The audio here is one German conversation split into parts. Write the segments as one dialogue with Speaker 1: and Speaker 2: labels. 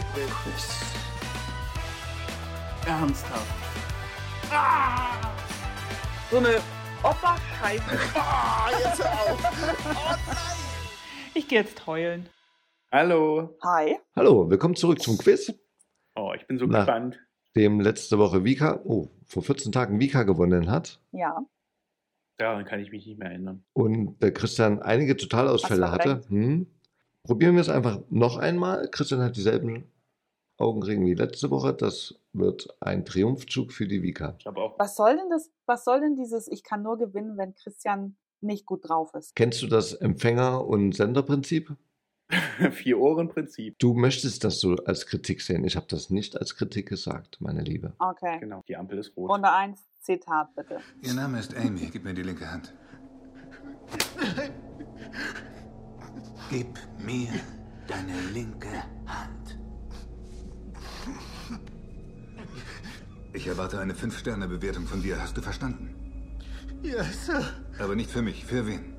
Speaker 1: Quiz. Ernsthaft. Ah! So eine Opferscheiße.
Speaker 2: Ah, jetzt hör auf. Oh nein.
Speaker 1: Ich gehe jetzt heulen.
Speaker 3: Hallo.
Speaker 4: Hi.
Speaker 2: Hallo, willkommen zurück zum Quiz,
Speaker 3: Oh, ich bin so
Speaker 2: Na.
Speaker 3: gespannt.
Speaker 2: dem letzte Woche Vika, oh, vor 14 Tagen Vika gewonnen hat
Speaker 4: Ja.
Speaker 3: Daran kann ich mich nicht mehr erinnern.
Speaker 2: und der Christian einige Totalausfälle hatte. Hm. Probieren wir es einfach noch einmal. Christian hat dieselben Augenringe wie letzte Woche. Das wird ein Triumphzug für die Vika.
Speaker 3: Ich habe auch.
Speaker 4: Was soll denn das, was soll denn dieses, ich kann nur gewinnen, wenn Christian nicht gut drauf ist?
Speaker 2: Kennst du das Empfänger- und Senderprinzip?
Speaker 3: Vier-Ohren-Prinzip.
Speaker 2: Du möchtest das so als Kritik sehen. Ich habe das nicht als Kritik gesagt, meine Liebe.
Speaker 4: Okay.
Speaker 3: Genau, die Ampel ist rot.
Speaker 4: Runde 1, Zitat bitte.
Speaker 5: Ihr Name ist Amy. Gib mir die linke Hand. Gib mir deine linke Hand. Ich erwarte eine 5-Sterne-Bewertung von dir. Hast du verstanden?
Speaker 2: Ja, Sir.
Speaker 5: Aber nicht für mich. Für wen?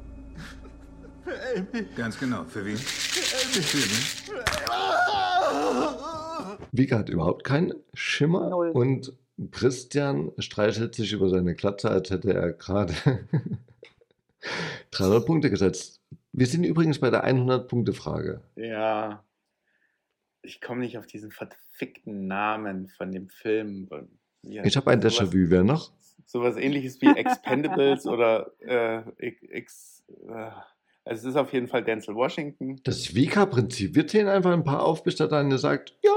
Speaker 2: Für Amy.
Speaker 5: Ganz genau. Für wen? Für wen?
Speaker 2: Vika hat überhaupt keinen Schimmer
Speaker 4: Null.
Speaker 2: und Christian streichelt sich über seine Glatze, als hätte er gerade 300 Punkte gesetzt. Wir sind übrigens bei der 100-Punkte-Frage.
Speaker 3: Ja. Ich komme nicht auf diesen verfickten Namen von dem Film. Ja,
Speaker 2: Ich habe ein Déjà-vu, wer noch?
Speaker 3: Sowas ähnliches wie Expendables oder äh, X. Äh, also es ist auf jeden Fall Denzel Washington.
Speaker 2: Das Vika-Prinzip. Wir zählen einfach ein paar auf, bis der eine sagt, ja,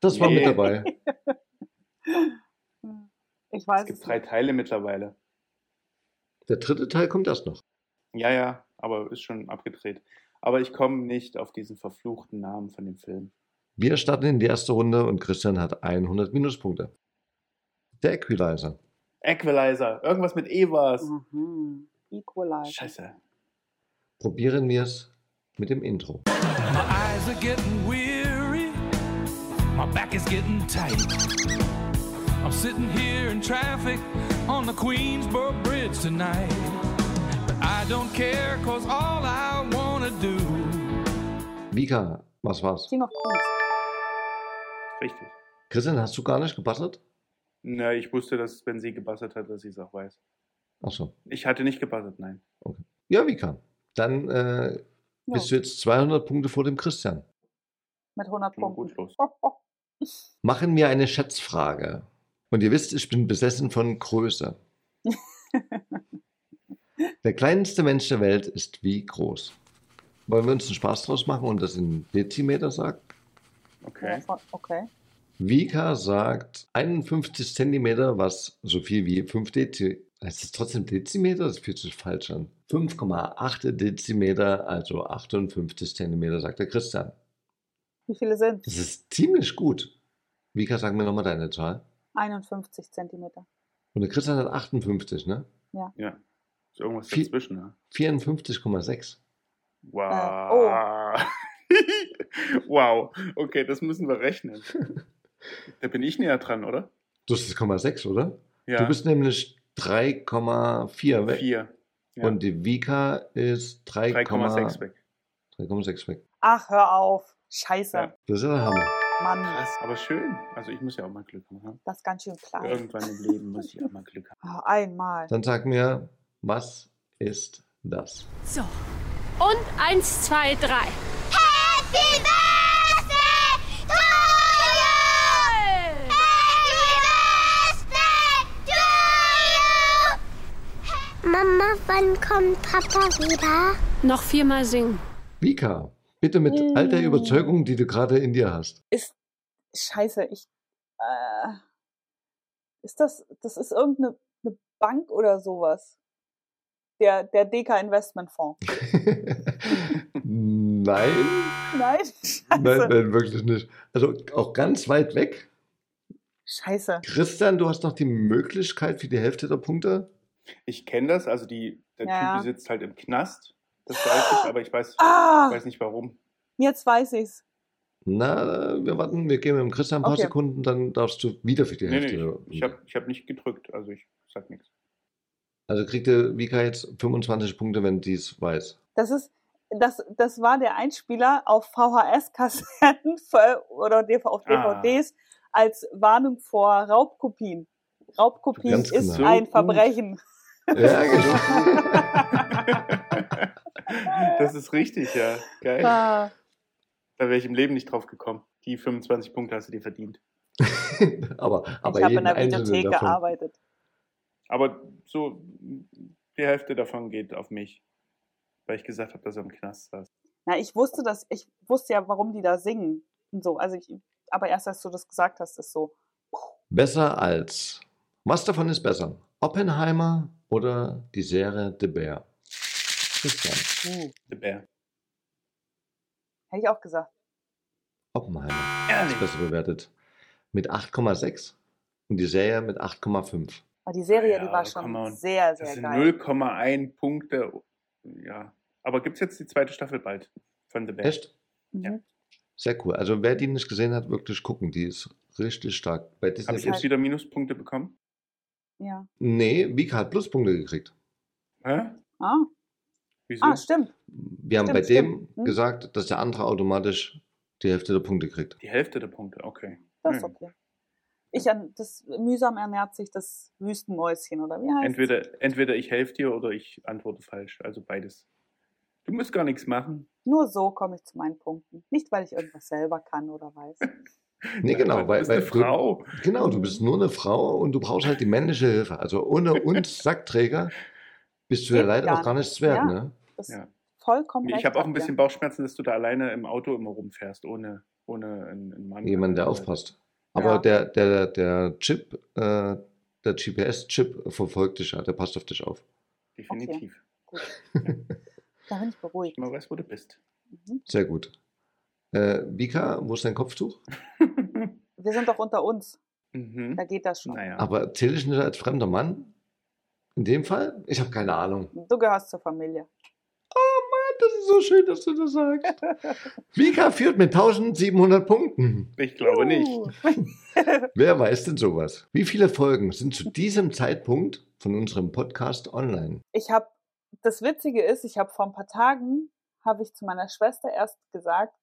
Speaker 2: das war
Speaker 3: Nee.
Speaker 2: mit dabei.
Speaker 4: Ich weiß
Speaker 3: Es gibt
Speaker 4: es
Speaker 3: drei. Teile mittlerweile.
Speaker 2: Der dritte Teil kommt erst noch.
Speaker 3: Ja, ja, aber ist schon abgedreht. Aber ich komme nicht auf diesen verfluchten Namen von dem Film.
Speaker 2: Wir starten in die erste Runde und Christian hat 100 Minuspunkte. Der Equalizer.
Speaker 3: Equalizer. Irgendwas mit Evas.
Speaker 4: Mhm. Equalizer.
Speaker 3: Scheiße.
Speaker 2: Probieren wir es mit dem Intro.
Speaker 6: My eyes are getting weary. My back is getting tight. I'm sitting here in traffic on the Queensboro Bridge tonight. I don't care, cause all I wanna do
Speaker 2: Vika, was war's?
Speaker 4: King of Queens.
Speaker 3: Richtig.
Speaker 2: Christian, hast du gar nicht gebassert?
Speaker 3: Na, ich wusste, dass wenn sie gebassert hat, dass sie es auch weiß.
Speaker 2: Achso.
Speaker 3: Ich hatte nicht gebassert, nein.
Speaker 2: Ja, Vika. Dann äh,
Speaker 4: Ja,
Speaker 2: bist du jetzt 200 Punkte vor dem Christian.
Speaker 4: mit 100
Speaker 3: Ging gut
Speaker 4: Punkten.
Speaker 3: los.
Speaker 2: Machen wir eine Schätzfrage. Und ihr wisst, ich bin besessen von Größe. Der kleinste Mensch der Welt ist wie groß? Wollen wir uns einen Spaß draus machen und das in Dezimeter sagen?
Speaker 3: Okay.
Speaker 4: Ja, okay.
Speaker 2: Vika sagt 51 Zentimeter, was so viel wie 5 Dezimeter. Heißt das trotzdem Dezimeter? Das fühlt sich falsch an. 5,8 Dezimeter, also 58 Zentimeter, sagt der Christian.
Speaker 4: Wie viele sind?
Speaker 2: Das ist ziemlich gut. Vika, sag mir nochmal deine Zahl.
Speaker 4: 51 Zentimeter.
Speaker 2: Und der Christian hat 58, ne?
Speaker 3: Ja. Ist irgendwas dazwischen, ne?
Speaker 2: 54,6.
Speaker 3: Wow. wow. Okay, das müssen wir rechnen. Da bin ich näher dran, oder?
Speaker 2: Du hast das 0,6, oder?
Speaker 3: Ja.
Speaker 2: Du bist nämlich 3,4 weg.
Speaker 3: vier. Ja.
Speaker 2: Und die Vika ist
Speaker 3: 3,6 weg.
Speaker 2: 3,6 weg.
Speaker 4: Ach, hör auf. Scheiße.
Speaker 3: Ja.
Speaker 2: Das ist ja der Hammer.
Speaker 4: Mann,
Speaker 3: Krass, aber schön. Also ich muss ja auch mal Glück haben.
Speaker 4: das ist ganz schön klein.
Speaker 3: Irgendwann im Leben muss ich auch mal Glück haben.
Speaker 4: Ah, einmal.
Speaker 2: Dann sag mir, was ist das?
Speaker 7: So. Und eins, zwei, drei.
Speaker 8: Happy Birthday to you! Happy Birthday to you! Mama, wann kommt Papa wieder?
Speaker 7: Noch viermal singen.
Speaker 2: Vika, bitte mit all der Überzeugung, die du gerade in dir hast.
Speaker 4: Ist. Scheiße, ich. Äh, ist das. Das ist irgendeine eine Bank oder sowas? Der, der DK Investmentfonds.
Speaker 2: nein,
Speaker 4: Nein? Scheiße.
Speaker 2: nein, nein, wirklich nicht. Also auch ganz weit weg.
Speaker 4: Scheiße.
Speaker 2: Christian, du hast noch die Möglichkeit für die Hälfte der Punkte.
Speaker 3: Ich kenne das, also die, der
Speaker 4: Ja.
Speaker 3: Typ sitzt halt im Knast. Das weiß ich, aber ich weiß,
Speaker 4: Ah!
Speaker 3: weiß nicht warum.
Speaker 4: Jetzt weiß ich's.
Speaker 2: Na, wir warten, wir geben dem Christian ein paar
Speaker 4: Okay.
Speaker 2: Sekunden, dann darfst du wieder für die
Speaker 3: Nee,
Speaker 2: Hälfte.
Speaker 3: nee, ich, ich habe ich hab nicht gedrückt, also ich sag nichts.
Speaker 2: Also kriegt der Vika jetzt 25 Punkte, wenn dies weiß.
Speaker 4: Das ist. das, das war der Einspieler auf VHS-Kassetten oder auf
Speaker 3: Ah.
Speaker 4: DVDs als Warnung vor Raubkopien. Raubkopie
Speaker 2: Ganz
Speaker 4: ist
Speaker 2: genau.
Speaker 4: ein Verbrechen.
Speaker 2: Ja, genau.
Speaker 3: das ist richtig, ja. Geil.
Speaker 4: Ah,
Speaker 3: Da wäre ich im Leben nicht drauf gekommen. Die 25 Punkte hast du dir verdient.
Speaker 2: aber aber
Speaker 4: ich habe in
Speaker 2: jeden
Speaker 4: der Videothek
Speaker 2: davon.
Speaker 4: gearbeitet.
Speaker 3: Aber so die Hälfte davon geht auf mich. Weil ich gesagt habe, dass er im Knast saß.
Speaker 4: Na, ich wusste das, ich wusste ja, warum die da singen und so. Also ich, aber erst als du das gesagt hast, ist so.
Speaker 2: Besser als. Was davon ist besser? Oppenheimer oder die Serie The Bear? Christian.
Speaker 4: Hm,
Speaker 3: The Bear.
Speaker 4: hätte ich auch gesagt.
Speaker 2: Oppenheimer
Speaker 3: Ehrlich?
Speaker 2: ist besser bewertet. Mit 8,6 und die Serie mit 8,5.
Speaker 4: Aber die Serie,
Speaker 3: Ja,
Speaker 4: die war schon
Speaker 3: on.
Speaker 4: sehr,
Speaker 3: Das
Speaker 4: sehr
Speaker 3: sind
Speaker 4: geil.
Speaker 3: 0,1 Punkte. Ja. Aber gibt es jetzt die zweite Staffel bald von The Bear?
Speaker 2: Echt?
Speaker 4: Mhm.
Speaker 2: Sehr cool. Also wer die nicht gesehen hat, wirklich gucken. Die ist richtig stark. Bei Disney
Speaker 3: Habe ich
Speaker 2: Plus-
Speaker 3: jetzt wieder Minuspunkte bekommen?
Speaker 4: Ja.
Speaker 2: Nee, Vika hat Pluspunkte gekriegt.
Speaker 3: Hä?
Speaker 4: Ah,
Speaker 3: Wieso?
Speaker 4: ah, stimmt.
Speaker 2: Wir haben
Speaker 4: Stimmt,
Speaker 2: bei dem.
Speaker 4: Hm.
Speaker 2: gesagt, dass der andere automatisch die Hälfte der Punkte kriegt.
Speaker 3: Die Hälfte der Punkte, okay.
Speaker 4: Das ist
Speaker 3: Hm.
Speaker 4: okay. Ich an, das mühsam ernährt sich das Wüstenmäuschen, oder wie heißt
Speaker 3: Entweder, entweder ich helfe dir oder ich antworte falsch. Also beides. Du musst gar nichts machen.
Speaker 4: Nur so komme ich zu meinen Punkten. Nicht, weil ich irgendwas selber kann oder weiß.
Speaker 2: Nee, genau,
Speaker 3: Du
Speaker 2: weil-
Speaker 3: bist
Speaker 2: weil
Speaker 3: Frau.
Speaker 2: Genau, du bist nur eine Frau und du brauchst halt die männliche Hilfe. Also ohne uns Sackträger bist du ja leider
Speaker 4: gar
Speaker 2: auch gar
Speaker 4: nicht.
Speaker 2: nichts wert,
Speaker 4: Ja.
Speaker 2: ne?
Speaker 4: Das
Speaker 3: Ja.
Speaker 4: vollkommen
Speaker 3: Ich habe auch ein bisschen Bauchschmerzen, dass du da alleine im Auto immer rumfährst, ohne, ohne einen, einen Mann.
Speaker 2: Jemand, der aufpasst. Aber
Speaker 4: Ja.
Speaker 2: der, der, der Chip, äh, der GPS-Chip verfolgt dich ja, der passt auf dich auf.
Speaker 3: Definitiv.
Speaker 4: Gut. Da bin ich beruhigt.
Speaker 3: Mal weiß, wo du bist.
Speaker 4: Mhm.
Speaker 2: Sehr gut. Äh, Vika, wo ist dein Kopftuch?
Speaker 4: Wir sind doch unter uns.
Speaker 3: mhm.
Speaker 4: Da geht das schon.
Speaker 3: Naja.
Speaker 2: Aber zähle ich nicht als fremder Mann? In dem Fall? Ich habe keine Ahnung.
Speaker 4: Du gehörst zur Familie.
Speaker 2: Das ist so schön, dass du das sagst. Vika führt mit 1700 Punkten.
Speaker 3: Ich glaube nicht.
Speaker 2: Wer weiß denn sowas? Wie viele Folgen sind zu diesem Zeitpunkt von unserem Podcast online?
Speaker 4: Ich habe, das Witzige ist, ich habe vor ein paar Tagen, habe ich zu meiner Schwester erst gesagt,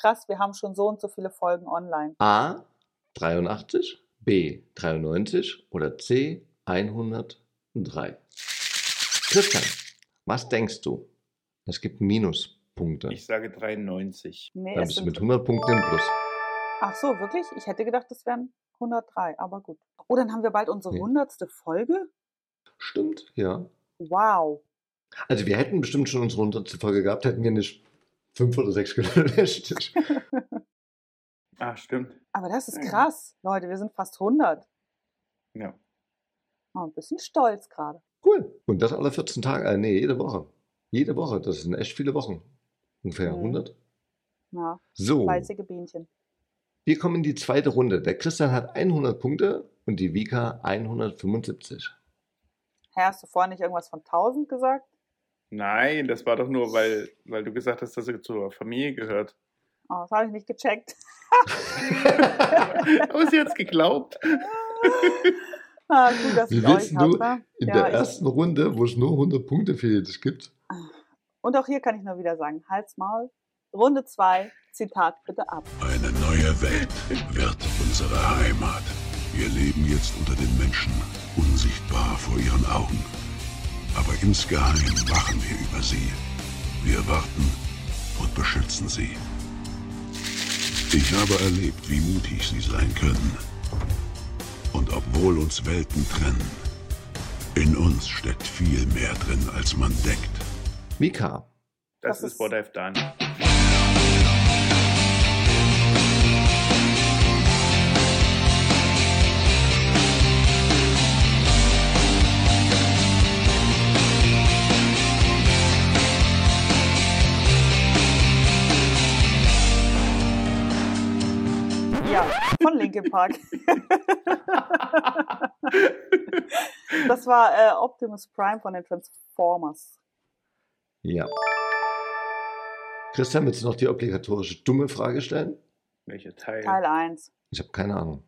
Speaker 4: krass, wir haben schon so und so viele Folgen online.
Speaker 2: A 83, B 93 oder C 103? Christian, was denkst du? Es gibt Minuspunkte.
Speaker 3: Ich sage 93.
Speaker 4: Nee,
Speaker 2: Dann
Speaker 4: es
Speaker 2: bist du mit 100 Punkten im Plus.
Speaker 4: ach so, wirklich? Ich hätte gedacht, das wären 103, aber gut. Oh, dann haben wir bald unsere
Speaker 2: Nee.
Speaker 4: hundertste Folge?
Speaker 2: Stimmt, ja.
Speaker 4: Wow.
Speaker 2: Also wir hätten bestimmt schon unsere 100. Folge gehabt, hätten wir nicht fünf oder sechs gelöscht.
Speaker 3: Ah, stimmt.
Speaker 4: Aber das ist
Speaker 3: Ja.
Speaker 4: krass. Leute, wir sind fast 100.
Speaker 3: Ja.
Speaker 4: Oh, ein bisschen stolz gerade.
Speaker 2: Cool. Und das alle 14 Tage, äh, nee, jede Woche. Jede Woche, das sind echt viele Wochen. Ungefähr
Speaker 4: Mhm.
Speaker 2: 100.
Speaker 4: Ja,
Speaker 2: So,
Speaker 4: fleißige Bienchen.
Speaker 2: wir kommen in die zweite Runde. Der Christian hat 100 Punkte und die Vika 175.
Speaker 4: Hä, hast du vorhin nicht irgendwas von 1000 gesagt?
Speaker 3: Nein, das war doch nur, weil, weil du gesagt hast, dass er zur Familie gehört.
Speaker 4: Oh, das habe ich nicht gecheckt.
Speaker 3: Aber sie hat es geglaubt.
Speaker 4: Ah, gut, dass
Speaker 2: Wie
Speaker 4: ich
Speaker 2: willst
Speaker 4: euch
Speaker 2: du
Speaker 4: habe.
Speaker 2: in
Speaker 4: Ja,
Speaker 2: der ersten Runde, wo es nur 100 Punkte für jedes gibt?
Speaker 4: Und auch hier kann ich nur wieder sagen, Hals, Maul. Runde 2, Zitat bitte ab.
Speaker 9: Eine neue Welt wird unsere Heimat. Wir leben jetzt unter den Menschen, unsichtbar vor ihren Augen. Aber insgeheim wachen wir über sie. Wir warten und beschützen sie. Ich habe erlebt, wie mutig sie sein können. Und obwohl uns Welten trennen, in uns steckt viel mehr drin, als man denkt.
Speaker 2: Vika,
Speaker 3: Das,
Speaker 4: Das
Speaker 3: ist
Speaker 4: ist-
Speaker 3: what I've done.
Speaker 4: Ja, von Linkin Park. das war äh, Optimus Prime von den Transformers.
Speaker 2: Ja. Christian, willst du noch die obligatorische dumme Frage stellen?
Speaker 3: Welcher Teil?
Speaker 4: Teil 1.
Speaker 2: Ich habe keine Ahnung.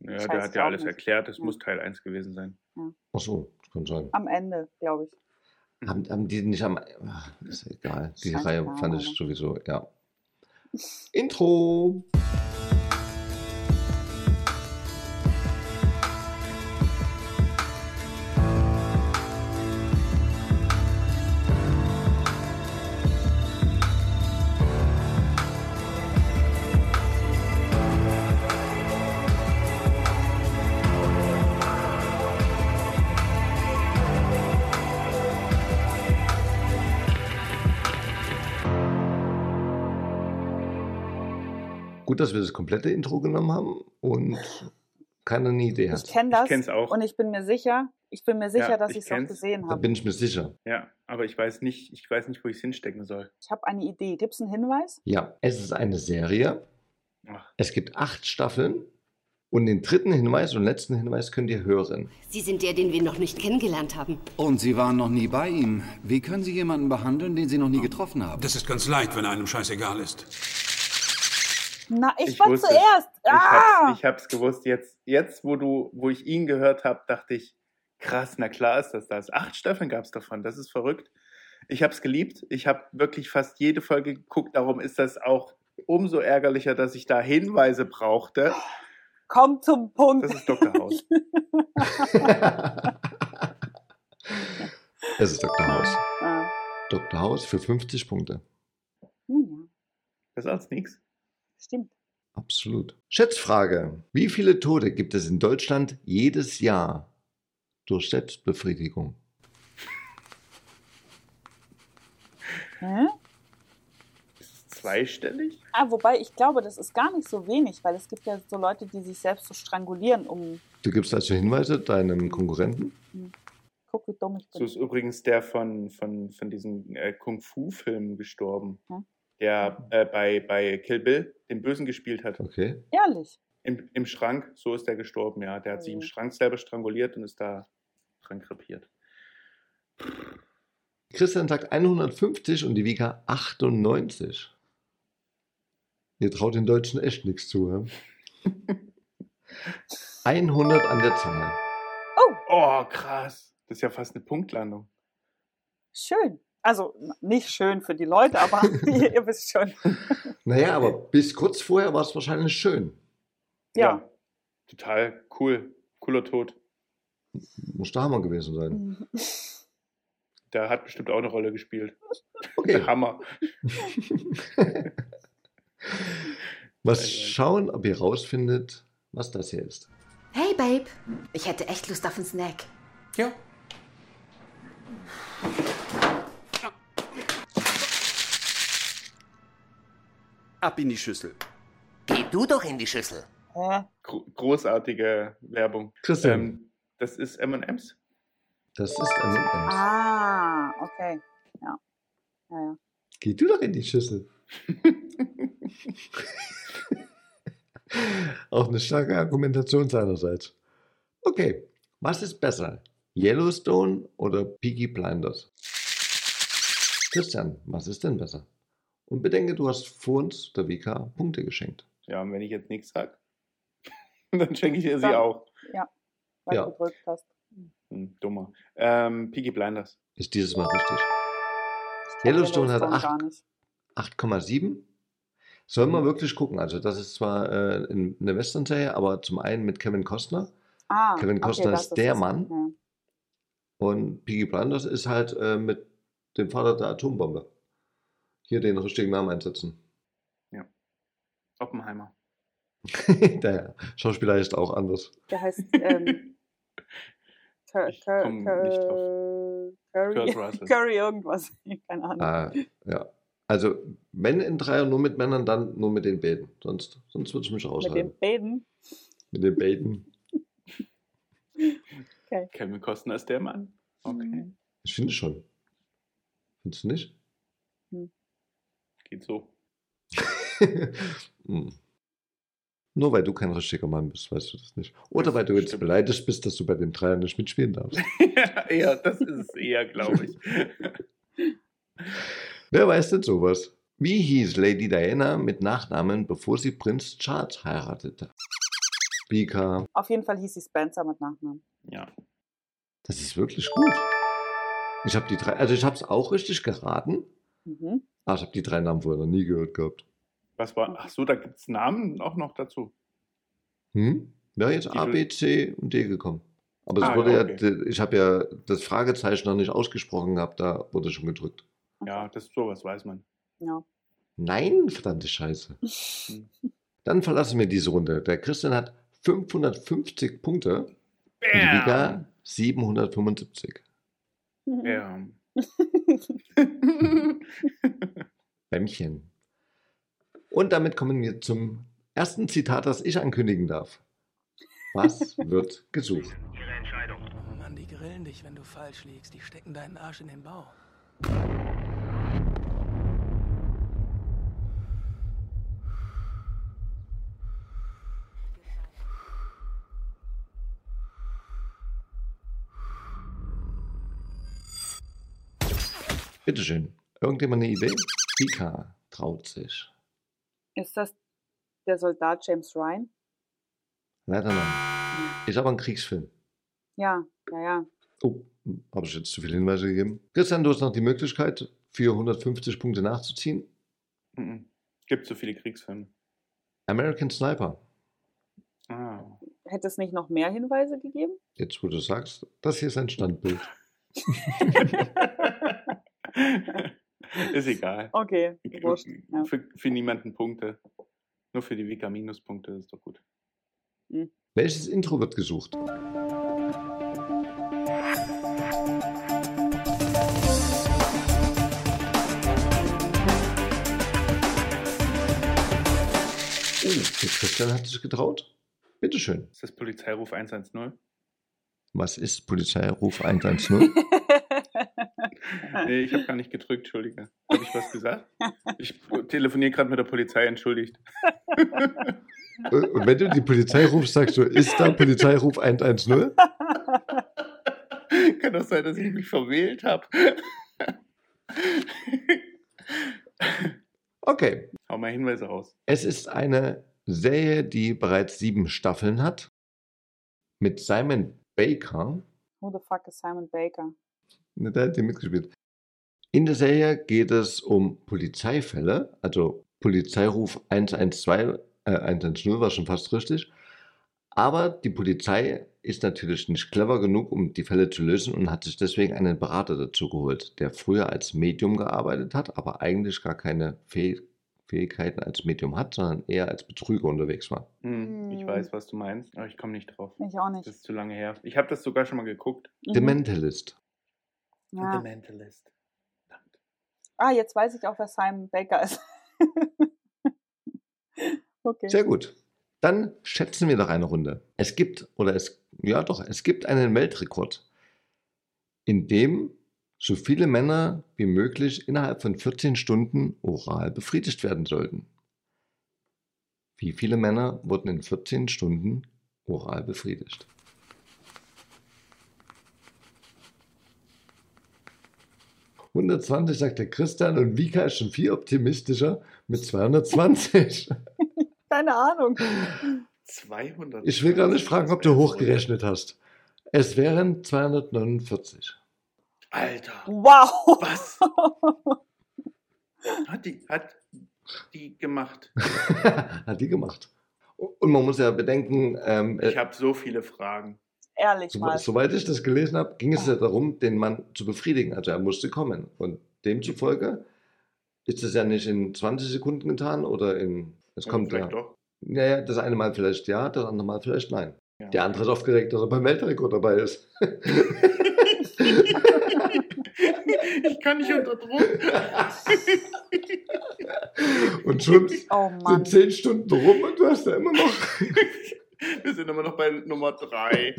Speaker 3: Ja,
Speaker 4: Ich
Speaker 3: der hat ja alles
Speaker 4: nicht.
Speaker 3: erklärt. Es
Speaker 4: Ja.
Speaker 3: muss Teil 1 gewesen sein.
Speaker 2: Ach so, das kann sein.
Speaker 4: Am Ende, glaube ich.
Speaker 2: Haben, haben die nicht am. Ach, ist egal. Die
Speaker 4: Scheißegal,
Speaker 2: Reihe fand ich sowieso, ja. Intro. Gut, dass wir das komplette Intro genommen haben und keiner eine Idee
Speaker 4: Ich
Speaker 2: hat.
Speaker 4: kenne das
Speaker 3: Ich kenn's auch.
Speaker 4: und ich bin mir sicher, ich bin mir sicher,
Speaker 3: Ja,
Speaker 4: dass
Speaker 3: ich
Speaker 4: ich es auch gesehen
Speaker 2: Da
Speaker 4: habe.
Speaker 2: bin ich mir sicher.
Speaker 3: Ja, aber ich weiß nicht, ich weiß nicht, wo ich es hinstecken soll.
Speaker 4: Ich habe eine Idee. Gibt es einen Hinweis?
Speaker 2: Ja, es ist eine Serie.
Speaker 3: Ach,
Speaker 2: Es gibt acht Staffeln. Und den dritten Hinweis und letzten Hinweis könnt ihr hören.
Speaker 10: Sie sind der, den wir noch nicht kennengelernt haben.
Speaker 11: Und Sie waren noch nie bei ihm. Wie können Sie jemanden behandeln, den Sie noch nie getroffen haben?
Speaker 9: Das ist ganz leicht, wenn einem scheißegal ist.
Speaker 4: Na, ich,
Speaker 3: Ich
Speaker 4: war
Speaker 3: wusste es.
Speaker 4: zuerst.
Speaker 3: Ich
Speaker 4: Ah!
Speaker 3: hab's, ich hab's gewusst. Jetzt, jetzt, wo du, wo ich ihn gehört habe, dachte ich, krass, na klar ist das das. Acht Staffeln gab's davon. Das ist verrückt. Ich hab's geliebt. Ich habe wirklich fast jede Folge geguckt. Darum ist das auch umso ärgerlicher, dass ich da Hinweise brauchte.
Speaker 4: Komm zum Punkt.
Speaker 3: Das ist Dr. House.
Speaker 2: Es ist Dr. House.
Speaker 4: Ah.
Speaker 2: Dr. House für 50 Punkte.
Speaker 4: Hm,
Speaker 3: Besser als nichts.
Speaker 4: Stimmt.
Speaker 2: Absolut. Schätzfrage. Wie viele Tote gibt es in Deutschland jedes Jahr durch Selbstbefriedigung?
Speaker 4: Hä?
Speaker 3: Ist es zweistellig?
Speaker 4: Ah, wobei ich glaube, das ist gar nicht so wenig, weil es gibt ja so Leute, die sich selbst so strangulieren, um.
Speaker 2: Du gibst also Hinweise deinem Konkurrenten?
Speaker 4: Guck, wie dumm ich
Speaker 3: So
Speaker 4: bin.
Speaker 3: ist übrigens der von, von, von diesen äh, Kung-Fu-Filmen gestorben,
Speaker 4: Hm?
Speaker 3: Der äh, bei, bei Kill Bill den Bösen gespielt hat.
Speaker 2: Okay.
Speaker 4: Ehrlich.
Speaker 3: Im, Im Schrank, so ist der gestorben, ja. Der hat sich im
Speaker 4: Mhm.
Speaker 3: Schrank selber stranguliert und ist da dran krepiert.
Speaker 2: Christian sagt 150 und die Vika 98. Ihr traut den Deutschen echt nichts zu. Ja? 100 an der Zahl.
Speaker 3: Oh, krass. Das ist ja fast eine Punktlandung.
Speaker 4: Schön. Also nicht schön für die Leute, aber ihr, wisst schon.
Speaker 2: Naja, aber bis kurz vorher war es wahrscheinlich schön.
Speaker 4: Ja.
Speaker 3: Total cool. Cooler Tod.
Speaker 2: Muss der Hammer gewesen sein.
Speaker 4: Mhm.
Speaker 3: Der hat bestimmt auch eine Rolle gespielt.
Speaker 2: Okay.
Speaker 3: Der Hammer.
Speaker 2: Was schauen, ob ihr rausfindet, was das hier ist.
Speaker 10: Hey, Babe. Ich hätte echt Lust auf einen Snack.
Speaker 9: Ja.
Speaker 11: Ab in die Schüssel.
Speaker 12: Geh du doch in die Schüssel.
Speaker 3: Großartige Werbung.
Speaker 2: Christian.
Speaker 3: Ähm, das ist M&M's.
Speaker 2: Das ist M&M's.
Speaker 4: Ah, okay. Ja. Ja, ja.
Speaker 2: Geh du doch in die Schüssel. Auch eine starke Argumentation seinerseits. Okay, was ist besser? Yellowstone oder Peaky Blinders? Christian, was ist denn besser? Und bedenke, du hast vor uns der WK Punkte geschenkt.
Speaker 3: Ja, und wenn ich jetzt nichts sag, dann schenke ich dir sie auch.
Speaker 4: Ja. Weil
Speaker 2: Ja.
Speaker 4: du gedrückt hast.
Speaker 3: Hm, dummer. Ähm, Peaky Blinders.
Speaker 2: Ist dieses Mal richtig. Yellowstone hat
Speaker 4: Yellowstone
Speaker 2: acht-
Speaker 4: gar nicht.
Speaker 2: 8,7. Soll man wirklich gucken. Also, das ist zwar äh, in- eine Western-Serie, aber zum einen mit Kevin Costner.
Speaker 4: Ah,
Speaker 2: Kevin
Speaker 4: okay,
Speaker 2: Costner
Speaker 4: das
Speaker 2: ist der
Speaker 4: es.
Speaker 2: Mann.
Speaker 4: Ja.
Speaker 2: Und Peaky Blinders ist halt äh, mit dem Vater der Atombombe. Hier den richtigen Namen einsetzen.
Speaker 3: Oppenheimer.
Speaker 2: der Schauspieler ist auch anders.
Speaker 4: Der heißt ähm, Curry. Curry irgendwas. Keine Ahnung.
Speaker 2: Ah, ja. Also, wenn in Dreier nur mit Männern, dann nur mit den Bäden. Sonst, sonst würde ich mich
Speaker 4: Mit
Speaker 2: raushalten.
Speaker 4: den Bäden.
Speaker 2: Mit den Bäden.
Speaker 4: Okay.
Speaker 3: Kevin Costner ist der Mann. Okay.
Speaker 4: Mhm.
Speaker 2: Ich finde schon. Findest du nicht?
Speaker 3: Geht so.
Speaker 2: Hm. Nur weil du kein richtiger Mann bist, weißt du das nicht. Oder weil du jetzt
Speaker 3: Stimmt.
Speaker 2: beleidigt bist, dass du bei den Dreiern nicht mitspielen darfst.
Speaker 3: ja, eher, das ist es eher, glaube ich.
Speaker 2: Wer weiß denn sowas? Wie hieß Lady Diana mit Nachnamen, bevor sie Prinz Charles heiratete? Speaker.
Speaker 4: Auf jeden Fall hieß sie Spencer mit Nachnamen.
Speaker 3: ja.
Speaker 2: Das ist wirklich gut. Ich habe die drei, also ich habe es auch richtig geraten,
Speaker 4: Mhm.
Speaker 2: aber ich habe die drei Namen vorher noch nie gehört gehabt.
Speaker 3: Was war? Ach so, da gibt es Namen auch noch dazu.
Speaker 2: Hm? Wäre jetzt A, B, C und D gekommen. Aber es
Speaker 3: Ah,
Speaker 2: wurde
Speaker 3: ja,
Speaker 2: ja,
Speaker 3: okay.
Speaker 2: ich habe ja das Fragezeichen noch nicht ausgesprochen gehabt, da wurde schon gedrückt.
Speaker 3: Ja, das sowas weiß man.
Speaker 4: Ja.
Speaker 2: Nein, verdammte Scheiße. Dann verlassen wir diese Runde. Der Christian hat 550 Punkte und die Vika 775.
Speaker 3: Ja.
Speaker 2: Bämmchen. Und damit kommen wir zum ersten Zitat, das ich ankündigen darf. Was wird gesucht?
Speaker 13: Oh Mann, die grillen dich, wenn du falsch liegst. Die stecken deinen Arsch in den Bauch.
Speaker 2: Bitteschön. Irgendjemand eine Idee? Vika traut sich.
Speaker 4: Ist das der Soldat James Ryan?
Speaker 2: Leider nein. Ist aber ein Kriegsfilm.
Speaker 4: Ja, ja, ja.
Speaker 2: Oh, habe ich jetzt zu viele Hinweise gegeben? Christian, du hast noch die Möglichkeit, für 150 Punkte nachzuziehen.
Speaker 3: Mhm. Gibt so viele Kriegsfilme.
Speaker 2: American Sniper.
Speaker 3: Ah.
Speaker 4: Hätte es nicht noch mehr Hinweise gegeben?
Speaker 2: Jetzt, wo du sagst, das hier ist ein Standbild.
Speaker 3: Ist egal.
Speaker 4: Okay, wurscht. Ja.
Speaker 3: Für, für niemanden Punkte. Nur für die Vika Minuspunkte ist doch gut.
Speaker 2: Welches Intro wird gesucht? Oh, der Christian hat sich getraut. Bitteschön.
Speaker 3: Ist das Polizeiruf 110?
Speaker 2: Was ist Polizeiruf 110?
Speaker 3: Nee, ich habe gar nicht gedrückt, Entschuldige. Habe ich was gesagt? Ich telefoniere gerade mit der Polizei, entschuldigt.
Speaker 2: Und wenn du die Polizei rufst, sagst du, ist da Polizeiruf 110?
Speaker 3: Kann doch sein, dass ich mich verwählt habe.
Speaker 2: Okay.
Speaker 3: Hau mal Hinweise raus.
Speaker 2: Es ist eine Serie, die bereits sieben Staffeln hat. Mit Simon Baker.
Speaker 4: Who the fuck is Simon Baker?
Speaker 2: Ne, Der hat hier mitgespielt. In der Serie geht es um Polizeifälle, also Polizeiruf 112, äh, 110 war schon fast richtig. Aber die Polizei ist natürlich nicht clever genug, um die Fälle zu lösen und hat sich deswegen einen Berater dazu geholt, der früher als Medium gearbeitet hat, aber eigentlich gar keine Fäh Fähigkeiten als Medium hat, sondern eher als Betrüger unterwegs war.
Speaker 3: Hm, ich
Speaker 4: Hm.
Speaker 3: weiß, was du meinst, aber ich komme nicht drauf.
Speaker 4: Ich auch nicht.
Speaker 3: Das ist zu lange her. Ich habe das sogar schon mal geguckt.
Speaker 2: The Mentalist.
Speaker 4: Ja.
Speaker 3: The Mentalist.
Speaker 4: Ah, jetzt weiß ich auch, wer Simon Baker ist. okay.
Speaker 2: Sehr gut. Dann schätzen wir doch eine Runde. Es gibt, oder es, ja doch, es gibt einen Weltrekord, in dem so viele Männer wie möglich innerhalb von 14 Stunden oral befriedigt werden sollten. Wie viele Männer wurden in 14 Stunden oral befriedigt? ...120 sagt der Christian und Vika ist schon viel optimistischer mit 220.
Speaker 4: Keine Ahnung.
Speaker 3: 200.
Speaker 2: Ich will gar nicht fragen, ob du hochgerechnet hast. Es wären 249.
Speaker 3: Alter.
Speaker 4: Wow.
Speaker 3: Was? Hat die, hat die gemacht.
Speaker 2: Hat die gemacht. Und man muss ja bedenken, ähm,
Speaker 3: Ich habe so viele Fragen.
Speaker 4: Ehrlich
Speaker 2: so,
Speaker 4: mal.
Speaker 2: soweit ich das gelesen habe, ging es ja darum, den Mann zu befriedigen. Also er musste kommen. Und demzufolge ist es ja nicht in 20 Sekunden getan oder in. Es
Speaker 3: Oder
Speaker 2: kommt
Speaker 3: vielleicht
Speaker 2: ja.
Speaker 3: doch.
Speaker 2: Naja, das eine Mal vielleicht ja, das andere Mal vielleicht nein.
Speaker 3: Ja.
Speaker 2: Der andere ist aufgeregt, dass er beim Weltrekord dabei ist.
Speaker 3: ich kann nicht unter Druck.
Speaker 2: Und schon
Speaker 4: Oh
Speaker 2: sind zehn Stunden rum und du hast ja immer noch.
Speaker 3: Wir sind immer noch bei Nummer drei.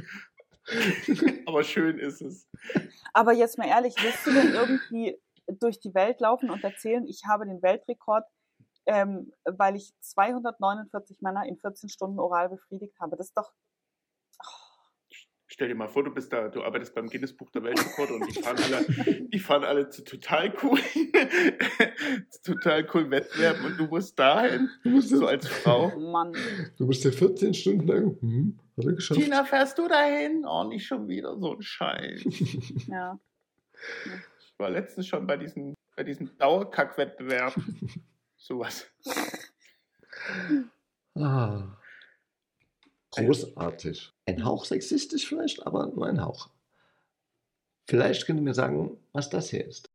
Speaker 3: Aber schön ist es.
Speaker 4: Aber jetzt mal ehrlich, willst du denn irgendwie durch die Welt laufen und erzählen, ich habe den Weltrekord, ähm, weil ich 249 Männer in 14 Stunden oral befriedigt habe? Das ist doch.
Speaker 3: Stell dir mal vor, du bist da, du arbeitest beim Guinness Buch der Weltrekorde und die fahren alle, die fahren alle zu total cool, zu total cool Wettbewerben und du musst dahin,
Speaker 2: Du musst,
Speaker 3: so als Frau.
Speaker 4: Mann.
Speaker 2: du musst ja 14 Stunden lang. Hm, hat er geschafft.
Speaker 3: Tina, fährst du dahin? Oh, nicht schon wieder so ein Scheiß.
Speaker 4: Ja.
Speaker 3: Ich war letztens schon bei diesem, bei diesem Dauerkack-Wettbewerb. Sowas.
Speaker 2: Ah. Großartig. Ein Hauch sexistisch vielleicht, aber nur ein Hauch. Vielleicht könnt ihr mir sagen, was das hier ist.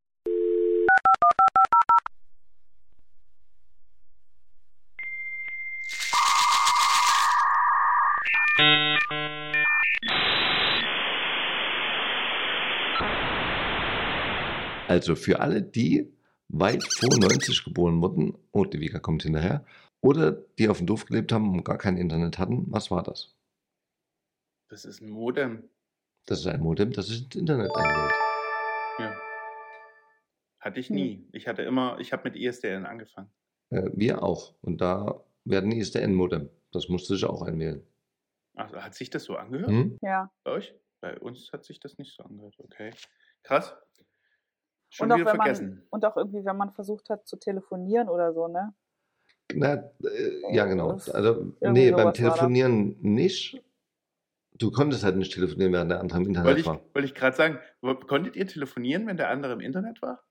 Speaker 2: Also für alle, die weit vor 90 geboren wurden, oh, die Vika kommt hinterher, oder die auf dem Dorf gelebt haben und gar kein Internet hatten, was war das?
Speaker 3: Das ist ein Modem.
Speaker 2: Das ist ein Modem, das sich ins Internet einwählt.
Speaker 3: Ja. Hatte ich nie. Ich hatte immer, ich habe mit ISDN angefangen.
Speaker 2: Äh, wir auch. Und da werden ISDN-Modem. Das musste sich auch einwählen.
Speaker 3: Also hat sich das so angehört?
Speaker 2: Hm?
Speaker 4: Ja.
Speaker 3: Bei euch? Bei uns hat sich das nicht so angehört. Okay. Krass. Schon
Speaker 4: Und auch,
Speaker 3: wieder
Speaker 4: wenn man,
Speaker 3: vergessen.
Speaker 4: und auch irgendwie, wenn man versucht hat zu telefonieren oder so, ne?
Speaker 2: Na, äh, ja, genau. Also,
Speaker 4: irgendwie
Speaker 2: nee, beim. Telefonieren nicht. Du konntest halt nicht telefonieren, während der andere im Internet
Speaker 3: Wollte ich,
Speaker 2: war.
Speaker 3: wollte ich gerade sagen, wo- konntet ihr telefonieren, wenn der andere im Internet war?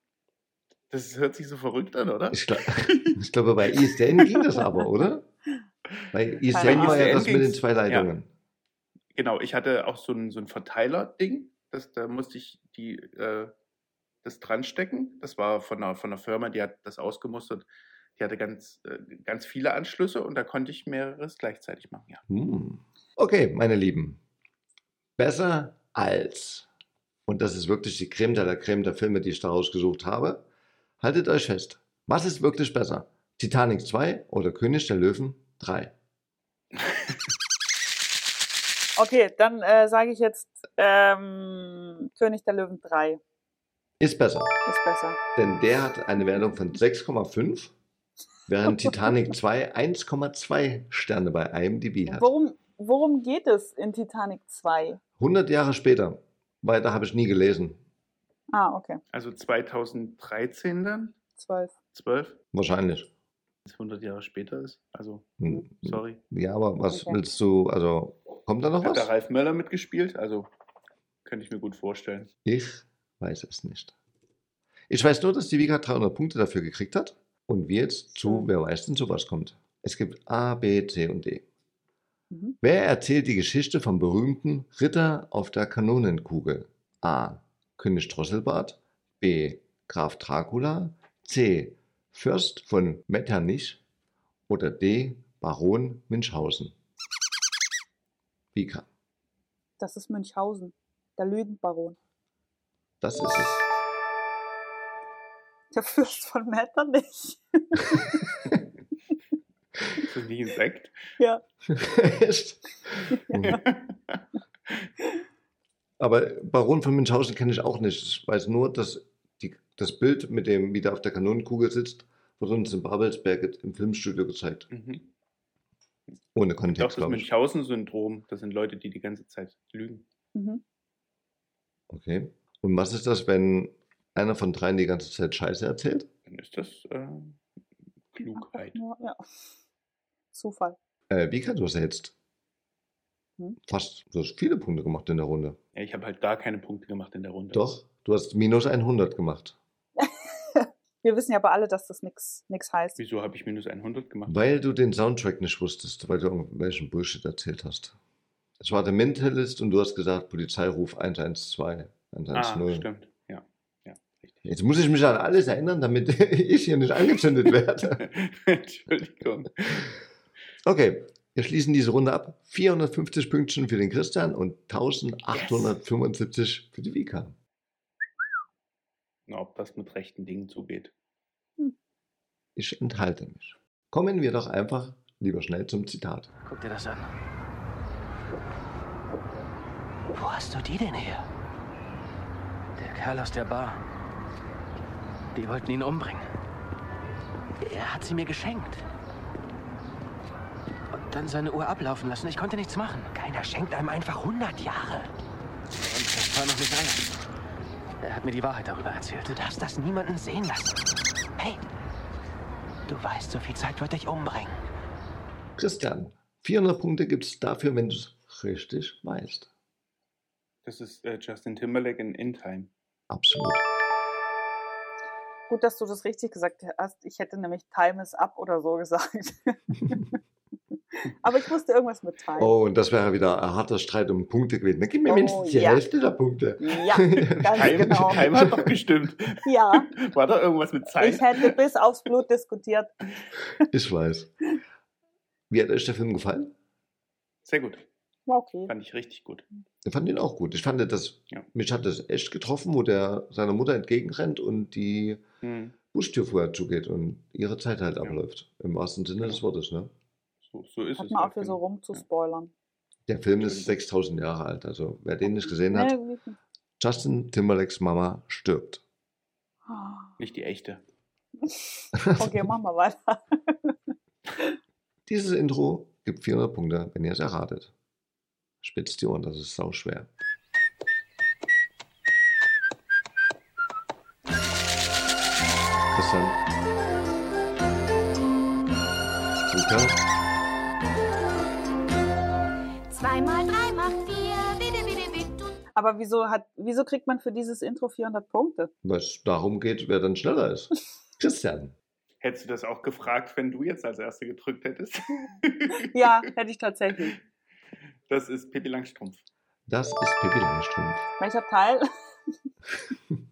Speaker 3: Das hört sich so verrückt an, oder?
Speaker 2: Ich, glaub, ich glaube, bei ISDN ging das aber, oder? Bei ISDN war ja das mit den zwei Leitungen.
Speaker 3: Genau, ich hatte auch so ein, so ein Verteiler-Ding. Das, da musste ich die, äh, das dran stecken. Das war von einer, von einer Firma, die hat das ausgemustert. Die hatte ganz, äh, ganz viele Anschlüsse und da konnte ich mehreres gleichzeitig machen, ja.
Speaker 2: Hm. Okay, meine Lieben. Besser als. Und das ist wirklich die Creme de la Creme der Filme, die ich da rausgesucht habe. Haltet euch fest. Was ist wirklich besser? Titanic 2 oder König der Löwen 3?
Speaker 4: Okay, dann äh, sage ich jetzt ähm, König der Löwen 3
Speaker 2: Ist besser.
Speaker 4: ist besser.
Speaker 2: Denn der hat eine Wertung von 6,5, während Titanic 2 1,2 Sterne bei IMDb hat.
Speaker 4: Worum, worum geht es in Titanic 2?
Speaker 2: 100 Jahre später. Weiter habe ich nie gelesen.
Speaker 4: Ah, okay.
Speaker 3: Also 2013 dann?
Speaker 4: 12.
Speaker 3: 12?
Speaker 2: Wahrscheinlich.
Speaker 3: Das 100 Jahre später ist. Also,
Speaker 2: Hm.
Speaker 3: sorry.
Speaker 2: Ja, aber was
Speaker 4: Okay.
Speaker 2: willst du, also, kommt da noch
Speaker 3: Hat der
Speaker 2: was?
Speaker 3: Ralf Möller mitgespielt? Also, könnte ich mir gut vorstellen.
Speaker 2: Ich weiß es nicht. Ich weiß nur, dass die Vika 300 Punkte dafür gekriegt hat und wir jetzt zu, wer weiß denn sowas kommt. Es gibt A, B, C und D.
Speaker 4: Mhm.
Speaker 2: Wer erzählt die Geschichte vom berühmten Ritter auf der Kanonenkugel? A. König Drosselbart. B. Graf Dracula. C. Fürst von Metternich. Oder D. Baron Münchhausen. Vika,
Speaker 4: Das ist Münchhausen. Der Lügenbaron.
Speaker 2: das ist es.
Speaker 4: Der Fürst von Metternich.
Speaker 3: Ist das nicht ein Sekt?
Speaker 4: Ja.
Speaker 2: Echt? Mhm. Aber Baron von Münchhausen kenne ich auch nicht. Ich weiß nur, dass die, das Bild mit dem, wie der auf der Kanonenkugel sitzt, wurde uns in Babelsberg im Filmstudio gezeigt.
Speaker 3: Mhm.
Speaker 2: Ohne
Speaker 3: Doch,
Speaker 2: Kontext,
Speaker 3: das
Speaker 2: glaube ich.
Speaker 3: Münchhausen-Syndrom, das sind Leute, die die ganze Zeit lügen.
Speaker 4: Mhm.
Speaker 2: Okay. Und was ist das, wenn einer von dreien die ganze Zeit Scheiße erzählt?
Speaker 3: Dann ist das äh, Klugheit.
Speaker 4: Ja, ja. Zufall.
Speaker 2: Äh, wie kannst du das jetzt?
Speaker 4: Hm?
Speaker 2: Fast, du hast viele Punkte gemacht in der Runde.
Speaker 3: Ja, ich habe halt gar keine Punkte gemacht in der Runde.
Speaker 2: Doch, du hast minus 100 gemacht.
Speaker 4: Wir wissen ja aber alle, dass das nichts heißt.
Speaker 3: Wieso habe ich minus 100 gemacht?
Speaker 2: Weil du den Soundtrack nicht wusstest, weil du irgendwelchen Bullshit erzählt hast. Es war der Mentalist und du hast gesagt, Polizeiruf 112,
Speaker 3: Ah,
Speaker 2: 110.
Speaker 3: stimmt.
Speaker 2: Jetzt muss ich mich an alles erinnern, damit ich hier nicht angezündet werde.
Speaker 3: Entschuldigung.
Speaker 2: Okay, wir schließen diese Runde ab. 450 Pünktchen für den Christian und 1875 für die Vika.
Speaker 3: Na, ob das mit rechten Dingen zugeht.
Speaker 2: Ich enthalte mich. Kommen wir doch einfach lieber schnell zum Zitat.
Speaker 13: Guck dir das an. Wo hast du die denn her? Der Kerl aus der Bar. Die wollten ihn umbringen. Er hat sie mir geschenkt. Und dann seine Uhr ablaufen lassen. Ich konnte nichts machen.
Speaker 12: Keiner schenkt einem einfach 100 Jahre.
Speaker 13: Und das war noch nicht alles. Er hat mir die Wahrheit darüber erzählt.
Speaker 12: Du darfst das niemanden sehen lassen. Hey, du weißt, so viel Zeit wird dich umbringen.
Speaker 2: Christian, 400 Punkte gibt es dafür, wenn du es richtig weißt.
Speaker 3: Das ist äh, Justin Timberlake in In Time.
Speaker 2: Absolut.
Speaker 4: Gut, dass du das richtig gesagt hast. Ich hätte nämlich Time is up oder so gesagt. Aber ich wusste irgendwas mit Time.
Speaker 2: Oh, und das wäre wieder ein harter Streit um Punkte gewesen. Dann gib mir
Speaker 4: Oh,
Speaker 2: mindestens die
Speaker 4: ja.
Speaker 2: Hälfte der Punkte.
Speaker 4: Ja, ganz
Speaker 3: Keim,
Speaker 4: genau.
Speaker 3: Keim hat doch gestimmt.
Speaker 4: Ja,
Speaker 3: War da irgendwas mit Zeit?
Speaker 4: ich hätte bis aufs Blut diskutiert.
Speaker 2: Ich weiß. Wie hat euch der Film gefallen?
Speaker 3: Sehr gut.
Speaker 4: War okay.
Speaker 3: Fand ich richtig gut.
Speaker 2: Ich fand ihn auch gut. Ich fand das,
Speaker 3: Ja.
Speaker 2: mich hat das echt getroffen, wo der seiner Mutter entgegenrennt und die
Speaker 3: Hm.
Speaker 2: Bustür vorher zugeht und ihre Zeit halt abläuft. Im wahrsten Sinne des Wortes, ne?
Speaker 3: So, so ist
Speaker 4: Hat
Speaker 3: es.
Speaker 4: man
Speaker 3: ja,
Speaker 4: auch für so
Speaker 3: genau.
Speaker 4: rumzuspoilern.
Speaker 2: Der Film ist 6000 Jahre alt, also wer den nicht gesehen hat,
Speaker 4: Nee, nicht.
Speaker 2: Justin Timberlakes Mama stirbt.
Speaker 3: Nicht die echte.
Speaker 4: Okay, machen wir weiter.
Speaker 2: Dieses Intro gibt 400 Punkte, wenn ihr es erratet. Spitzt die Ohren, das ist sau schwer. Christian. Luca.
Speaker 8: Zweimal drei macht vier, bitte, bitte, bitte.
Speaker 4: Aber wieso, hat, wieso kriegt man für dieses Intro 400 Punkte?
Speaker 2: Weil es darum geht, wer dann schneller ist. Christian.
Speaker 3: Hättest du das auch gefragt, wenn du jetzt als Erste gedrückt hättest?
Speaker 4: Ja, hätte ich tatsächlich.
Speaker 3: Das ist Pippi Langstrumpf.
Speaker 2: Das ist Pippi Langstrumpf.
Speaker 4: Welcher Teil?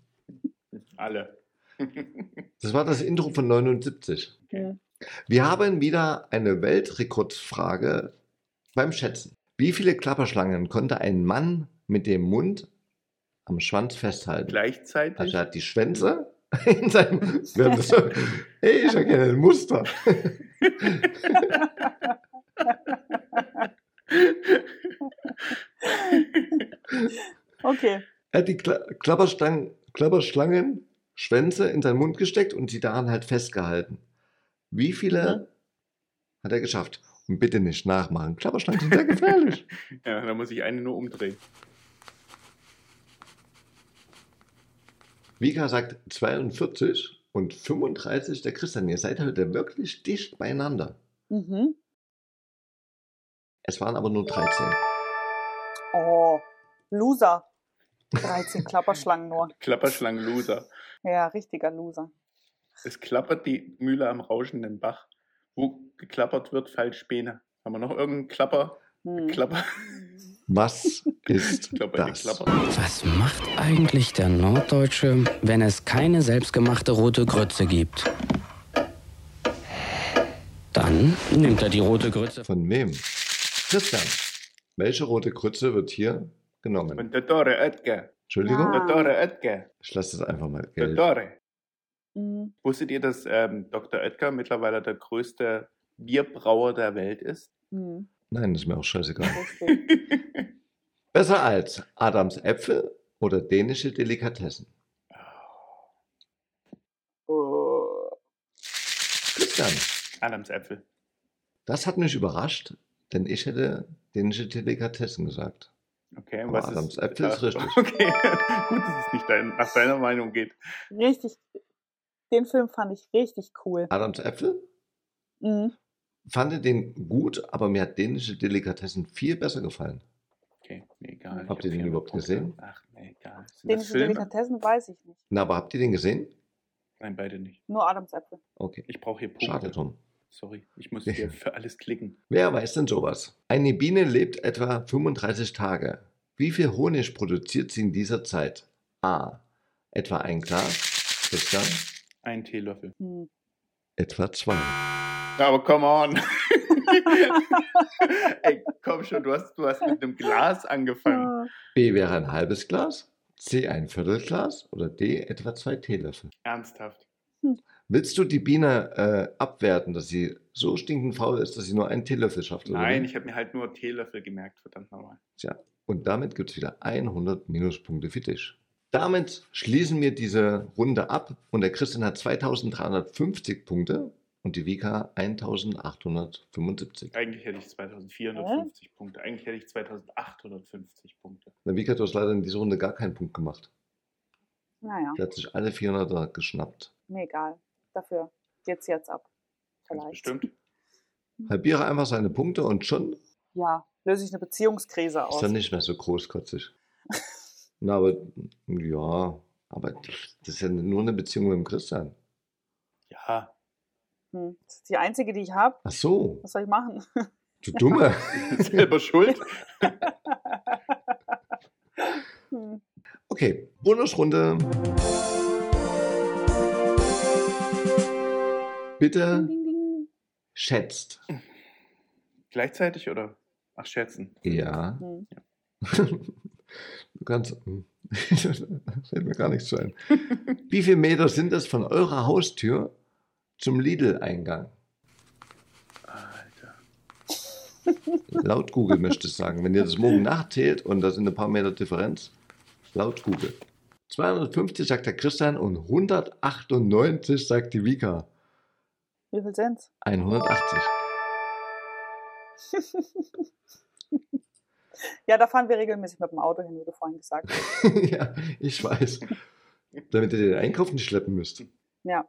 Speaker 3: Alle.
Speaker 2: Das war das Intro von 79.
Speaker 4: Hm.
Speaker 2: Wir haben wieder eine Weltrekordfrage beim Schätzen. Wie viele Klapperschlangen konnte ein Mann mit dem Mund am Schwanz festhalten?
Speaker 3: Gleichzeitig?
Speaker 2: Also er hat die Schwänze in seinem. Hey, ich erkenne ein Muster.
Speaker 4: Okay.
Speaker 2: Er hat die Kla Klapperschlangen, Klapperschlangen Schwänze in seinen Mund gesteckt und sie daran halt festgehalten. Wie viele hat er geschafft? Und bitte nicht nachmachen. Klapperschlangen sind sehr gefährlich.
Speaker 3: Ja, da muss ich eine nur umdrehen.
Speaker 2: Vika sagt 42 und 35 der Christian. Ihr seid heute wirklich dicht beieinander.
Speaker 4: Mhm.
Speaker 2: Es waren aber nur 13.
Speaker 4: Oh, Loser. 13 Klapperschlangen nur.
Speaker 3: Klapperschlangen-Loser.
Speaker 4: Ja, richtiger Loser.
Speaker 3: Es klappert die Mühle am rauschenden Bach. Wo geklappert wird, falsch Späne. Haben wir noch irgendeinen Klapper?
Speaker 4: Hm.
Speaker 3: Klapper?
Speaker 2: Was ist
Speaker 3: Klapper,
Speaker 2: das?
Speaker 3: Klapper.
Speaker 14: Was macht eigentlich der Norddeutsche, wenn es keine selbstgemachte rote Grütze gibt? Dann nimmt er die rote Grütze.
Speaker 2: Von wem? Christian. Welche rote Grütze wird hier genommen?
Speaker 3: Und der Tore Oetker.
Speaker 2: Entschuldigung?
Speaker 3: Der Tore Oetker.
Speaker 2: Ich lasse das einfach mal gelten.
Speaker 3: Tore.
Speaker 4: Mhm.
Speaker 3: Wusstet ihr, dass ähm, Dr. Oetker mittlerweile der größte Bierbrauer der Welt ist?
Speaker 4: Mhm.
Speaker 2: Nein, ist mir auch scheißegal. Besser als Adams Äpfel oder dänische Delikatessen?
Speaker 4: Oh.
Speaker 2: Christian,
Speaker 3: Adams Äpfel.
Speaker 2: das hat mich überrascht, denn ich hätte dänische Delikatessen gesagt.
Speaker 3: Okay,
Speaker 2: Aber
Speaker 3: was
Speaker 2: Adams
Speaker 3: ist,
Speaker 2: Äpfel ist richtig.
Speaker 3: Okay, gut, dass es nicht dein, nach deiner Meinung geht.
Speaker 4: Richtig. Den Film fand ich richtig cool.
Speaker 2: Adams Äpfel?
Speaker 4: Mhm.
Speaker 2: Fand den gut, aber mir hat dänische Delikatessen viel besser gefallen.
Speaker 3: Okay, nee, egal.
Speaker 2: Habt ihr den überhaupt gesehen?
Speaker 3: Ach, nee, egal. Sind
Speaker 4: Dänische? Delikatessen weiß ich nicht.
Speaker 2: Na, aber habt ihr den gesehen?
Speaker 3: Nein, beide nicht.
Speaker 4: Nur Adams Äpfel.
Speaker 2: Okay.
Speaker 3: Ich brauche hier Punkte.
Speaker 2: Schade, Tom.
Speaker 3: Sorry, ich muss hier für alles klicken.
Speaker 2: Wer weiß denn sowas? Eine Biene lebt etwa 35 Tage. Wie viel Honig produziert sie in dieser Zeit? A. Etwa ein Glas. Christian?
Speaker 3: Ein Teelöffel.
Speaker 4: Hm.
Speaker 2: Etwa zwei.
Speaker 3: Aber come on. Ey, komm schon, du hast, du hast mit einem Glas angefangen.
Speaker 2: B wäre ein halbes Glas. C ein Viertelglas. Oder D etwa zwei Teelöffel.
Speaker 3: Ernsthaft.
Speaker 2: Willst du die Biene äh, abwerten, dass sie so stinkend faul ist, dass sie nur einen Teelöffel schafft? oder
Speaker 3: Nein,
Speaker 2: wie?
Speaker 3: ich habe mir halt nur Teelöffel gemerkt, verdammt nochmal.
Speaker 2: Tja, und damit gibt es wieder 100 Minuspunkte für dich. Damit schließen wir diese Runde ab und der Christian hat 2350 Punkte und die Vika 1875.
Speaker 3: Eigentlich hätte ich 2450 Punkte. Eigentlich hätte ich 2850 Punkte.
Speaker 2: Der Vika, du hast leider in dieser Runde gar keinen Punkt gemacht.
Speaker 4: Naja,
Speaker 2: Der hat sich alle 400er geschnappt.
Speaker 4: mir egal. Dafür geht's jetzt ab. Vielleicht.
Speaker 3: Bestimmt.
Speaker 2: Halbiere einfach seine Punkte und schon
Speaker 4: Ja, löse ich eine Beziehungskrise aus.
Speaker 2: ist er nicht mehr so großkotzig. Na, aber ja, Aber das ist ja nur eine Beziehung mit dem Christian.
Speaker 3: Ja.
Speaker 4: Hm. Das ist die einzige, die ich habe.
Speaker 2: Ach so,
Speaker 4: Was soll ich machen?
Speaker 2: du Dumme.
Speaker 3: Selber schuld.
Speaker 4: Hm.
Speaker 2: Okay, Bonusrunde. Bitte schätzt.
Speaker 3: Gleichzeitig oder? Ach, schätzen.
Speaker 2: Ja.
Speaker 4: Hm.
Speaker 2: Du kannst. Fällt mir gar nichts zu ein. Wie viele Meter sind es von eurer Haustür zum Lidl-Eingang?
Speaker 3: Alter.
Speaker 2: Laut Google möchte ich sagen. Wenn ihr das morgen nachzählt und da sind ein paar Meter Differenz, laut Google. 250 sagt der Christian und 198 sagt die Vika.
Speaker 4: Wie viel sind's?
Speaker 2: 180.
Speaker 4: ja, da fahren wir regelmäßig mit dem Auto hin, wie du vorhin gesagt hast.
Speaker 2: ja, ich weiß. Damit ihr den Einkauf nicht schleppen müsst.
Speaker 4: Ja,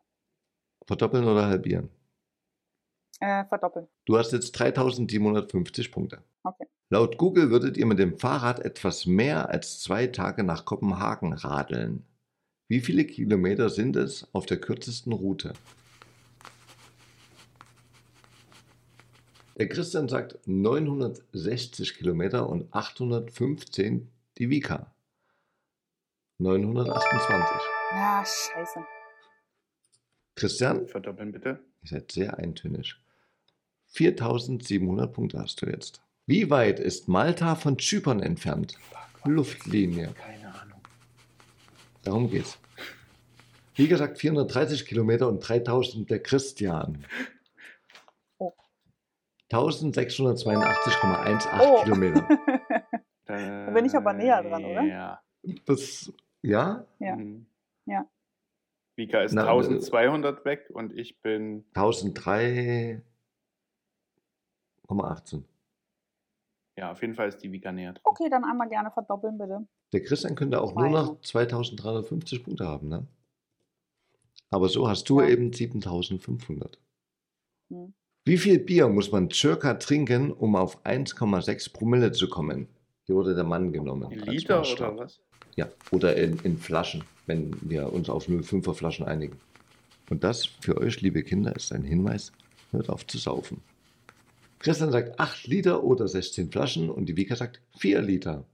Speaker 2: Verdoppeln oder halbieren?
Speaker 4: äh, verdoppeln.
Speaker 2: Du hast jetzt 3750 Punkte.
Speaker 4: Okay.
Speaker 2: Laut Google würdet ihr mit dem Fahrrad etwas mehr als zwei Tage nach Kopenhagen radeln. Wie viele Kilometer sind es auf der kürzesten Route? Der Christian sagt 960 Kilometer und 815 die Vika. 928.
Speaker 4: Ja, scheiße.
Speaker 2: Christian,
Speaker 3: Verdoppeln bitte.
Speaker 2: ihr seid sehr eintönig. 4700 Punkte hast du jetzt. Wie weit ist Malta von Zypern entfernt? Luftlinie.
Speaker 3: Keine Ahnung.
Speaker 2: Darum geht's. Wie gesagt, 430 Kilometer und 3000 der Christian.
Speaker 4: Oh.
Speaker 2: 1682,18
Speaker 4: Oh.
Speaker 2: Kilometer.
Speaker 3: Da
Speaker 4: bin ich aber näher dran, oder?
Speaker 3: Ja.
Speaker 2: Das, ja,
Speaker 4: Ja.
Speaker 3: Mhm.
Speaker 4: Ja.
Speaker 3: Vika ist
Speaker 2: Na,
Speaker 3: 1200 weg und ich bin
Speaker 2: 1003,18.
Speaker 3: Ja, auf jeden Fall ist die Vika näher. dran.
Speaker 4: Okay, dann einmal gerne verdoppeln, bitte.
Speaker 2: Der Christian könnte auch nur
Speaker 4: Meine.
Speaker 2: noch 2350 Punkte haben, ne? Aber so hast du
Speaker 4: Ja.
Speaker 2: eben 7500.
Speaker 4: Hm.
Speaker 2: Wie viel Bier muss man circa trinken, um auf 1,6 Promille zu kommen? Hier wurde der Mann genommen.
Speaker 3: In
Speaker 2: als
Speaker 3: Liter
Speaker 2: Maßstab.
Speaker 3: oder was?
Speaker 2: Ja, oder in, in Flaschen, wenn wir uns auf 0,5er Flaschen einigen. Und das für euch, liebe Kinder, ist ein Hinweis, hört auf zu saufen. Christian sagt 8 Liter oder 16 Flaschen und die Vika sagt 4 Liter.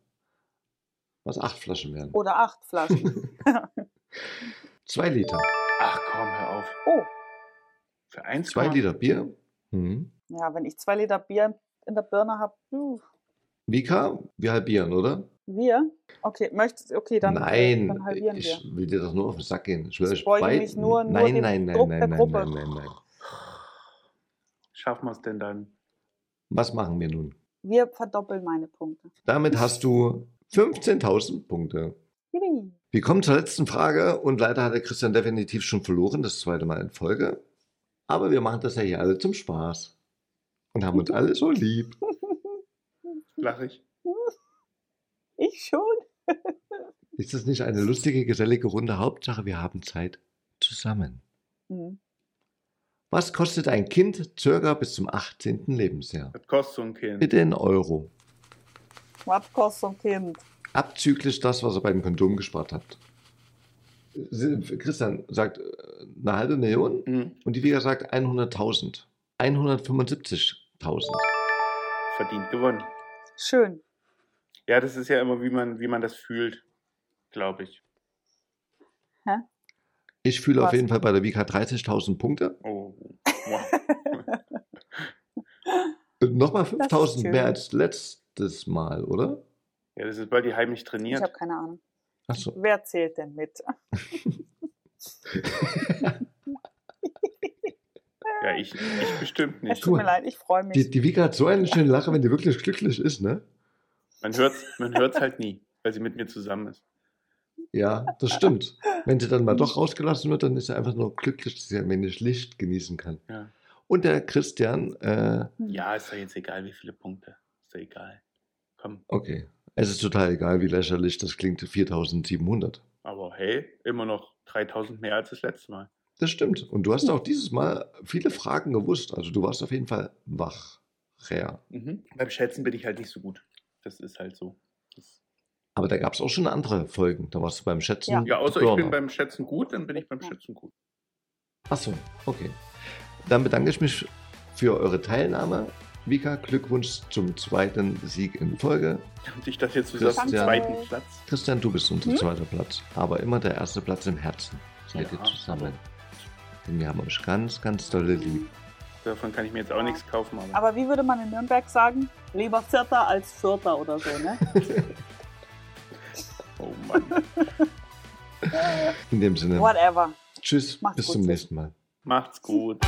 Speaker 2: Was 8 Flaschen wären.
Speaker 4: Oder acht Flaschen.
Speaker 2: 2 Liter.
Speaker 3: Ach komm, hör auf.
Speaker 4: oh,
Speaker 3: Für 1
Speaker 2: 2 Liter Bier. Mhm.
Speaker 4: ja, wenn ich zwei Liter Bier in der Birne habe,
Speaker 2: Vika, wir halbieren, oder?
Speaker 4: wir? Okay, möchtest okay, dann,
Speaker 2: nein,
Speaker 4: dann halbieren
Speaker 2: ich
Speaker 4: wir.
Speaker 2: will dir das nur auf den Sack gehen. Ich, will
Speaker 4: Ich
Speaker 2: beid-
Speaker 4: mich nur- nur
Speaker 2: nein, nein, nein,
Speaker 4: Druck
Speaker 2: nein,
Speaker 4: der
Speaker 2: nein,
Speaker 4: Gruppe.
Speaker 2: nein, nein, nein.
Speaker 3: Schaffen wir es denn dann?
Speaker 2: Was machen wir nun?
Speaker 4: Wir verdoppeln meine Punkte.
Speaker 2: Damit hast du 15.000 Punkte.
Speaker 4: Yippie.
Speaker 2: Wir kommen zur letzten Frage und leider hat der Christian definitiv schon verloren, das zweite Mal in Folge. Aber wir machen das ja hier alle zum Spaß und haben uns alle so lieb.
Speaker 3: Lach ich.
Speaker 4: Ich schon.
Speaker 2: Ist das nicht eine lustige, gesellige Runde? Hauptsache, wir haben Zeit zusammen.
Speaker 4: Hm.
Speaker 2: Was kostet ein Kind circa bis zum 18. Lebensjahr?
Speaker 3: Das kostet so ein Kind.
Speaker 2: Bitte in Euro.
Speaker 4: Was kostet so ein Kind?
Speaker 2: Abzüglich das, was ihr beim Kondom gespart habt. Christian sagt äh, eine halbe Million
Speaker 3: Mhm.
Speaker 2: und die Vika sagt 100.000. 175.000.
Speaker 3: Verdient gewonnen.
Speaker 4: Schön.
Speaker 3: Ja, das ist ja immer, wie man, wie man das fühlt, glaube ich.
Speaker 4: Hä?
Speaker 2: Ich fühle auf jeden Fall bei der Vika 30.000 Punkte.
Speaker 3: Oh. Wow.
Speaker 2: Nochmal
Speaker 4: Das ist
Speaker 2: 5.000
Speaker 4: schön.
Speaker 2: mehr als letztes Mal, oder?
Speaker 3: Ja, das ist, weil die heimlich
Speaker 4: Ich
Speaker 3: trainiert.
Speaker 4: habe keine Ahnung.
Speaker 2: Achso.
Speaker 4: Wer zählt denn mit?
Speaker 3: Ja, ich, ich bestimmt
Speaker 4: Es
Speaker 3: nicht.
Speaker 4: tut mir leid, ich freue mich.
Speaker 2: Die, die Vika hat so eine schöne Lache, wenn die wirklich glücklich ist, ne?
Speaker 3: Man hört es man hört's halt nie, weil sie mit mir zusammen ist.
Speaker 2: Ja, das stimmt. Wenn sie dann mal doch rausgelassen wird, dann ist sie einfach nur glücklich, dass sie ein wenig Licht genießen kann.
Speaker 3: Ja.
Speaker 2: Und der Christian, äh,
Speaker 3: Ja, ist doch jetzt egal, wie viele Punkte. Ist doch egal. Komm.
Speaker 2: okay. Es ist total egal, wie lächerlich das klingt, 4700.
Speaker 3: Aber hey, immer noch 3000 mehr als das letzte Mal.
Speaker 2: Das stimmt. Und du hast auch dieses Mal viele Fragen gewusst. Also du warst auf jeden Fall wach.
Speaker 3: Mhm. Beim Schätzen bin ich halt nicht so gut. Das ist halt so. Das,
Speaker 2: Aber da gab es auch schon andere Folgen. Da warst du beim Schätzen.
Speaker 4: Ja.
Speaker 3: Ja, außer ich bin beim Schätzen gut, dann bin ich beim Schätzen gut.
Speaker 2: Achso, okay. Dann bedanke ich mich für eure Teilnahme. Vika, Glückwunsch zum zweiten Sieg in Folge.
Speaker 3: Und ich dachte jetzt, du sagst
Speaker 2: Christian.
Speaker 3: zweiten Platz.
Speaker 2: Christian, du bist unser
Speaker 4: Hm?
Speaker 2: zweiter Platz. Aber immer der erste Platz im Herzen. Seid ihr
Speaker 3: Ja.
Speaker 2: zusammen. Denn wir haben euch ganz, ganz dolle lieb.
Speaker 3: Davon kann ich mir jetzt auch nichts kaufen. Aber
Speaker 4: Aber wie würde man in Nürnberg sagen? Lieber Vierter als Vierter oder so, ne?
Speaker 3: oh Mann.
Speaker 2: In dem Sinne,
Speaker 4: Whatever.
Speaker 2: tschüss,
Speaker 4: Macht's
Speaker 2: bis
Speaker 4: gut,
Speaker 2: zum nächsten Mal.
Speaker 3: Macht's gut.